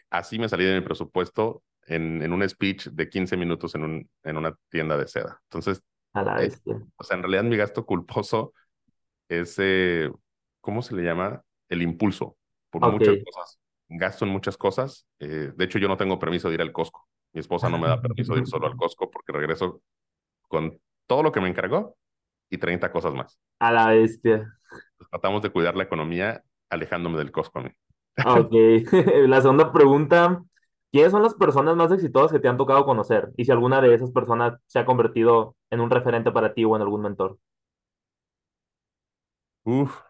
así me salí de mi presupuesto en, en un speech de 15 minutos en, un, en una tienda de seda. Entonces, eh, o sea, en realidad mi gasto culposo es, eh, ¿cómo se le llama? El impulso, por muchas cosas. Gasto en muchas cosas. Eh, de hecho, yo no tengo permiso de ir al Costco. Mi esposa no me da permiso de ir solo al Costco porque regreso con todo lo que me encargó y 30 cosas más. A la bestia. tratamos de cuidar la economía alejándome del Costco a mí. Ah, ok, la segunda pregunta, ¿quiénes son las personas más exitosas que te han tocado conocer? Y si alguna de esas personas se ha convertido en un referente para ti o en algún mentor. Uf,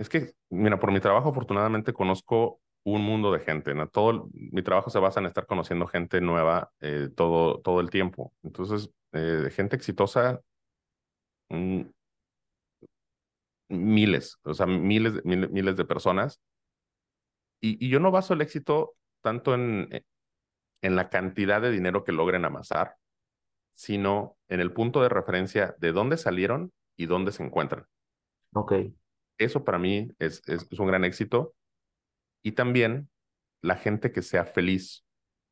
es que, mira, por mi trabajo afortunadamente conozco un mundo de gente, ¿no? Todo mi trabajo se basa en estar conociendo gente nueva eh, todo, todo el tiempo. Entonces, eh, gente exitosa, mm, miles, o sea, miles, miles, de personas y, yo no baso el éxito tanto en, eh, en la cantidad de dinero que logren amasar, sino en el punto de referencia de dónde salieron y dónde se encuentran. Ok. Eso para mí es, es, un gran éxito. Y también la gente que sea feliz,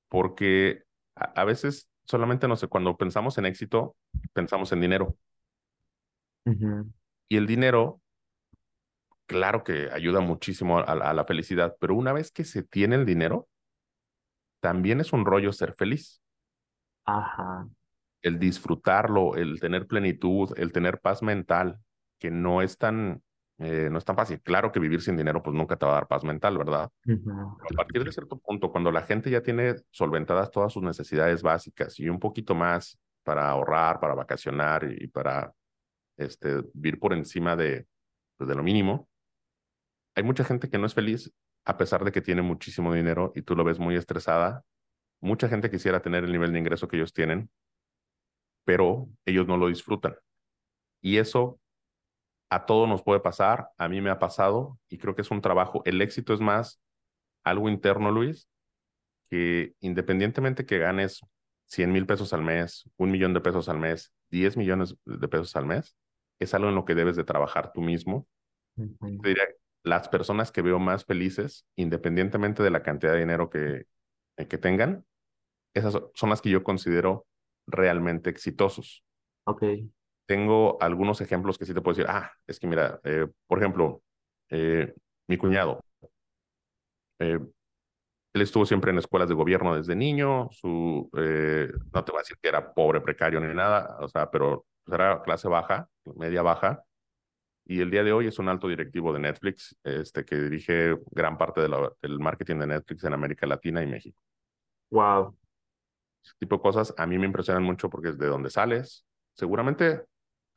porque a, veces solamente, no sé, cuando pensamos en éxito, pensamos en dinero. Y el dinero claro que ayuda muchísimo a, la felicidad, pero una vez que se tiene el dinero, también es un rollo ser feliz. Ajá. El disfrutarlo, el tener plenitud, el tener paz mental, que no es tan, eh, no es tan fácil. Claro que vivir sin dinero, pues nunca te va a dar paz mental, ¿verdad? a partir de cierto punto, cuando la gente ya tiene solventadas todas sus necesidades básicas y un poquito más para ahorrar, para vacacionar y, para este, vivir por encima de, pues, de lo mínimo, hay mucha gente que no es feliz a pesar de que tiene muchísimo dinero y tú lo ves muy estresada. Mucha gente quisiera tener el nivel de ingreso que ellos tienen, pero ellos no lo disfrutan. Y eso a todos nos puede pasar, a mí me ha pasado y creo que es un trabajo. El éxito es más algo interno, Luis, que independientemente que ganes 100 mil pesos al mes, un millón de pesos al mes, 10 millones de pesos al mes, es algo en lo que debes de trabajar tú mismo. Te diría, las personas que veo más felices, independientemente de la cantidad de dinero que, eh, que tengan, esas son las que yo considero realmente exitosos. Ok. Tengo algunos ejemplos que sí te puedo decir, ah, es que mira, eh, por ejemplo, eh, mi cuñado, él estuvo siempre en escuelas de gobierno desde niño, su, no te voy a decir que era pobre, precario ni nada, o sea, pero pues, era clase baja, media baja, y el día de hoy es un alto directivo de Netflix, este, que dirige gran parte de del marketing de Netflix en América Latina y México. Wow. Ese tipo de cosas a mí me impresionan mucho porque es de donde sales. Seguramente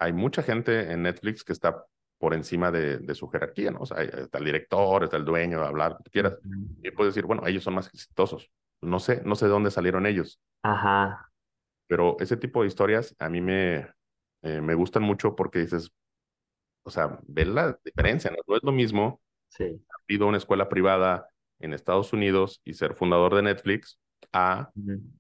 hay mucha gente en Netflix que está por encima de, de su jerarquía, ¿no? O sea, está el director, está el dueño, hablar, lo que quieras. Y puedes decir, bueno, ellos son más exitosos. No sé, no sé de dónde salieron ellos. Ajá. Pero ese tipo de historias a mí me, eh, me gustan mucho porque dices, o sea, ver la diferencia, ¿no? es lo mismo sí. ido a una escuela privada en Estados Unidos y ser fundador de Netflix a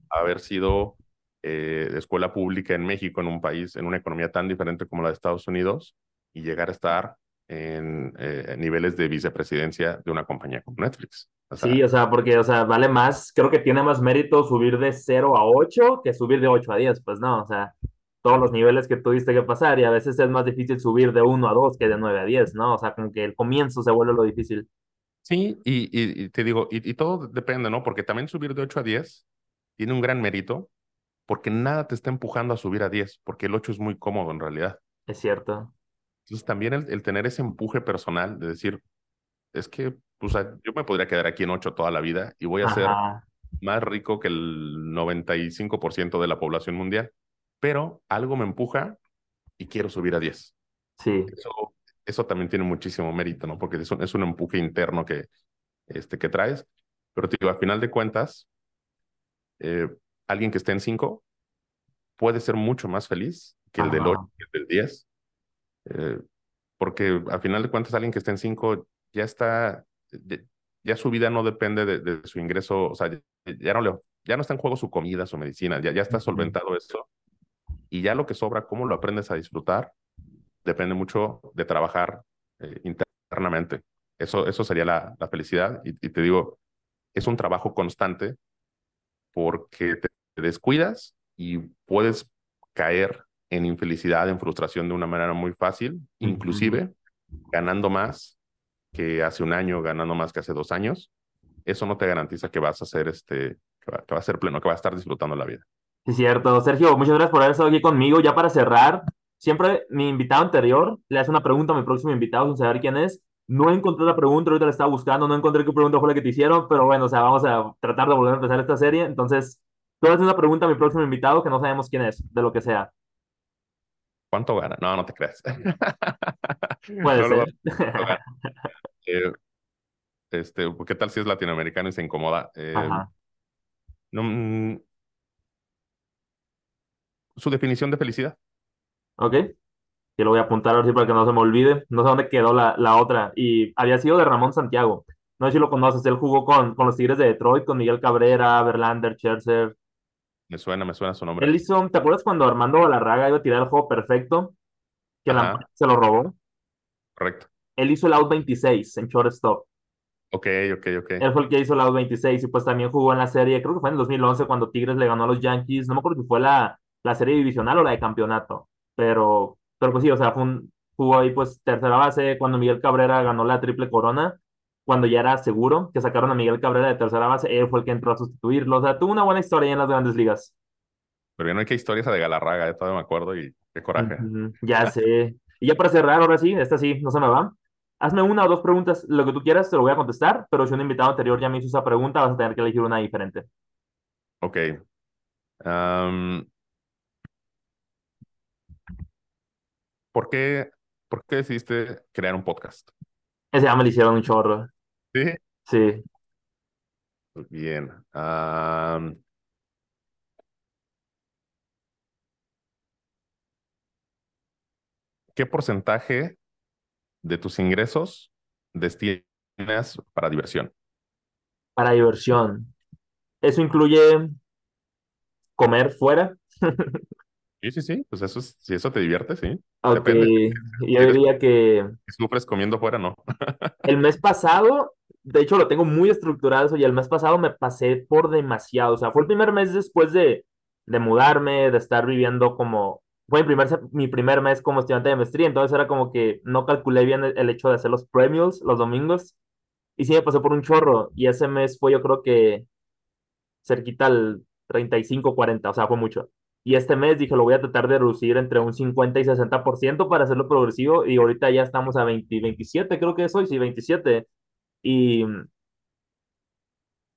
haber sido eh, de escuela pública en México, en un país, en una economía tan diferente como la de Estados Unidos, y llegar a estar en eh, niveles de vicepresidencia de una compañía como Netflix. sí, o sea, porque, o sea, vale más, creo que tiene más mérito subir de 0 a 8 que subir de 8 a 10, pues no, o sea, todos los niveles que tuviste que pasar y a veces es más difícil subir de 1 a 2 que de 9 a 10, ¿no? O sea, como que el comienzo se vuelve lo difícil. Sí, y, y, te digo, y, y, todo depende, ¿no? Porque también subir de 8 a 10 tiene un gran mérito, porque nada te está empujando a subir a 10, porque el 8 es muy cómodo en realidad. Es cierto. Entonces también el, tener ese empuje personal de decir, es que pues, yo me podría quedar aquí en 8 toda la vida y voy a ser más rico que el 95% de la población mundial, pero algo me empuja y quiero subir a 10. Sí. Eso, eso también tiene muchísimo mérito, ¿no? Porque es un, es un empuje interno que, este, que traes. Pero digo, a final de cuentas, eh, alguien que esté en 5 puede ser mucho más feliz que el del 8 que el del 10. Eh, porque a final de cuentas alguien que esté en 5 ya está, ya, su vida no depende de, su ingreso, o sea, ya no, le, ya no está en juego su comida, su medicina, ya, ya está solventado eso. Y ya lo que sobra, cómo lo aprendes a disfrutar, depende mucho de trabajar eh, internamente. Eso, eso sería la, la felicidad. Y, te digo, es un trabajo constante porque te, descuidas y puedes caer en infelicidad, en frustración de una manera muy fácil, inclusive ganando más que hace un año, ganando más que hace dos años. Eso no te garantiza que vas a ser este, que va, a ser pleno, que vas a estar disfrutando la vida. Cierto. Sergio, muchas gracias por haber estado aquí conmigo. Ya para cerrar, siempre mi invitado anterior le hace una pregunta a mi próximo invitado sin saber quién es. No encontré la pregunta, ahorita la estaba buscando, no encontré qué pregunta fue la que te hicieron, pero bueno, o sea, vamos a tratar de volver a empezar esta serie. Entonces, tú haces una pregunta a mi próximo invitado que no sabemos quién es, de lo que sea. ¿Cuánto gana? No, no te creas. Puede ser. Eh, este, ¿Qué tal si es latinoamericano y se incomoda? Eh, no, mm, su definición de felicidad. Ok. Yo lo voy a apuntar ahora sí para que no se me olvide. No sé dónde quedó la, la otra. Y había sido de Ramón Santiago. No sé si lo conoces. Él jugó con, con los Tigres de Detroit, con Miguel Cabrera, Verlander, Scherzer. Me suena, me suena su nombre. Él hizo, ¿te acuerdas cuando Armando Galarraga iba a tirar el juego perfecto? Que la, se lo robó. Correcto. Él hizo el out 26 en shortstop. Ok, ok, ok. Él fue el que hizo el out 26 y pues también jugó en la serie, creo que fue en el 2011 cuando Tigres le ganó a los Yankees. No me acuerdo si fue la, la serie divisional o la de campeonato. Pero, pero pues sí, o sea, fue un, jugó ahí pues tercera base cuando Miguel Cabrera ganó la triple corona, cuando ya era seguro que sacaron a Miguel Cabrera de tercera base, él fue el que entró a sustituirlo. O sea, tuvo una buena historia en las grandes ligas. Pero ya no hay que historia esa de Galarraga, eh, todavía me acuerdo y qué coraje. ya sé. Y ya para cerrar, ahora sí, esta sí, no se me va. Hazme una o dos preguntas, lo que tú quieras, te lo voy a contestar, pero si un invitado anterior ya me hizo esa pregunta, vas a tener que elegir una diferente. Ok. ¿por, qué, ¿Por qué decidiste crear un podcast? Ese ya me lo hicieron un chorro. ¿Sí? Sí. Bien. ¿Qué porcentaje de tus ingresos destinas para diversión? Para diversión. ¿Eso incluye comer fuera? sí, sí, sí. Pues eso si eso te divierte, sí. Ok. Yo diría que. Sufres comiendo fuera, no. el mes pasado, de hecho lo tengo muy estructurado eso, y el mes pasado me pasé por demasiado. O sea, fue el primer mes después de, de mudarme, de estar viviendo como fue mi primer, mi primer mes como estudiante de maestría, entonces era como que no calculé bien el, hecho de hacer los premios los domingos, y sí me pasé por un chorro, y ese mes fue yo creo que cerquita al 35, 40, o sea, fue mucho. Y este mes dije, lo voy a tratar de reducir entre un 50 y 60% para hacerlo progresivo, y ahorita ya estamos a 20, 27, creo que soy, sí, 27, y,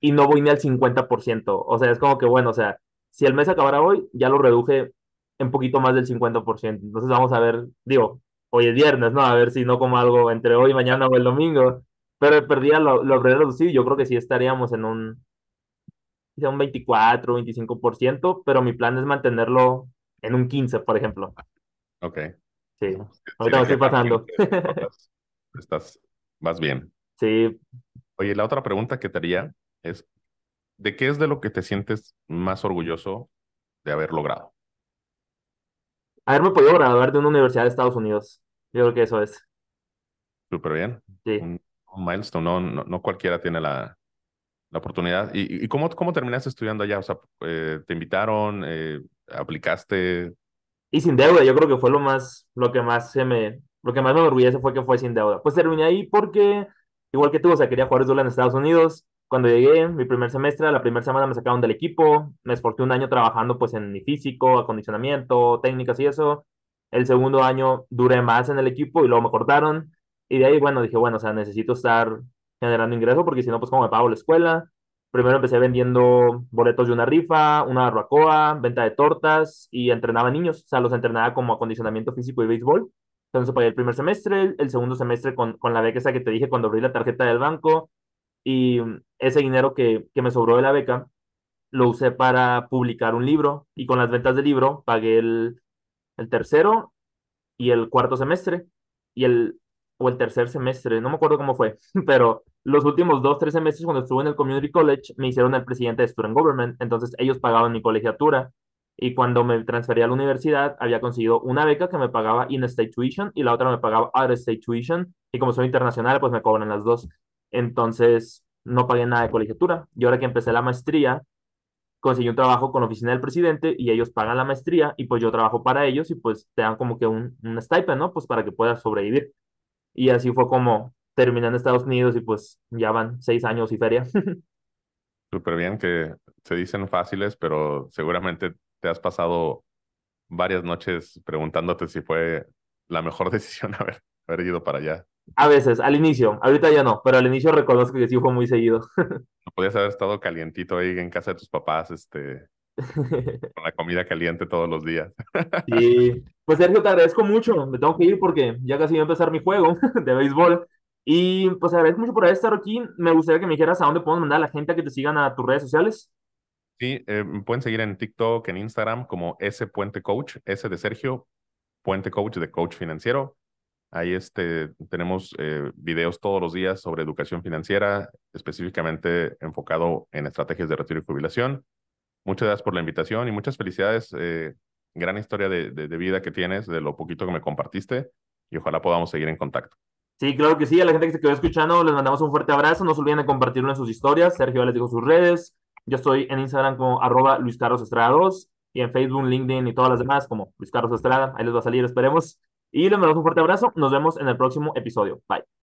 y no voy ni al 50%, o sea, es como que bueno, o sea, si el mes acabara hoy, ya lo reduje un poquito más del 50%. Entonces vamos a ver, digo, hoy es viernes, ¿no? A ver si no como algo entre hoy, mañana o el domingo. Pero perdía lo, lo reducido, yo creo que sí estaríamos en un, un 24, 25%, pero mi plan es mantenerlo en un 15, por ejemplo. Ok. Sí, ahorita me estoy pasando. Estás, vas bien. Sí. Oye, la otra pregunta que te haría es, ¿de qué es de lo que te sientes más orgulloso de haber logrado? haberme podido graduar de una universidad de Estados Unidos. Yo creo que eso es. Súper bien. Sí. Un, milestone, no, no, no, cualquiera tiene la, la oportunidad. ¿Y, y cómo, cómo terminaste estudiando allá? O sea, eh, ¿te invitaron? Eh, ¿Aplicaste? Y sin deuda, yo creo que fue lo más, lo que más se me, lo que más me enorgullece fue que fue sin deuda. Pues terminé ahí porque, igual que tú, o sea, quería jugar solo en Estados Unidos. Cuando llegué, mi primer semestre, la primera semana me sacaron del equipo, me esforcé un año trabajando pues en mi físico, acondicionamiento, técnicas y eso. El segundo año duré más en el equipo y luego me cortaron. Y de ahí, bueno, dije, bueno, o sea, necesito estar generando ingreso porque si no, pues cómo me pago la escuela. Primero empecé vendiendo boletos de una rifa, una barbacoa, venta de tortas y entrenaba niños. O sea, los entrenaba como acondicionamiento físico y béisbol. Entonces pagué el primer semestre, el segundo semestre con, con la beca esa que te dije cuando abrí la tarjeta del banco. Y ese dinero que, que me sobró de la beca lo usé para publicar un libro. Y con las ventas del libro pagué el, el tercero y el cuarto semestre. Y el, o el tercer semestre, no me acuerdo cómo fue, pero los últimos dos, tres semestres cuando estuve en el Community College me hicieron el presidente de Student Government, entonces ellos pagaban mi colegiatura y cuando me transferí a la universidad había conseguido una beca que me pagaba in-state tuition y la otra me pagaba out-of-state tuition y como soy internacional pues me cobran las dos, entonces no pagué nada de colegiatura y ahora que empecé la maestría conseguí un trabajo con la oficina del presidente y ellos pagan la maestría y pues yo trabajo para ellos y pues te dan como que un, un stipend, ¿no? Pues para que puedas sobrevivir. Y así fue como terminé en Estados Unidos y pues ya van seis años y feria. Súper bien que se dicen fáciles, pero seguramente te has pasado varias noches preguntándote si fue la mejor decisión haber, haber ido para allá. A veces, al inicio, ahorita ya no, pero al inicio reconozco que sí fue muy seguido. Podías haber estado calientito ahí en casa de tus papás, este, con la comida caliente todos los días. Sí, pues Sergio, te agradezco mucho. Me tengo que ir porque ya casi va a empezar mi juego de béisbol. Y pues agradezco mucho por estar aquí. Me gustaría que me dijeras a dónde podemos mandar a la gente a que te sigan a tus redes sociales. Sí, eh, pueden seguir en TikTok, en Instagram como S Puente Coach, S de Sergio, Puente Coach de Coach Financiero. Ahí este, tenemos eh, videos todos los días sobre educación financiera, específicamente enfocado en estrategias de retiro y jubilación. Muchas gracias por la invitación y muchas felicidades. Eh, gran historia de, de, vida que tienes, de lo poquito que me compartiste y ojalá podamos seguir en contacto. Sí, claro que sí. A la gente que se quedó escuchando, les mandamos un fuerte abrazo. No se olviden de compartirlo en sus historias. Sergio les dijo sus redes. Yo estoy en Instagram como arroba Luis Carlos Estrada 2 y en Facebook, LinkedIn y todas las demás como Luis Carlos Estrada. Ahí les va a salir, esperemos. Y les mandamos un fuerte abrazo. Nos vemos en el próximo episodio. Bye.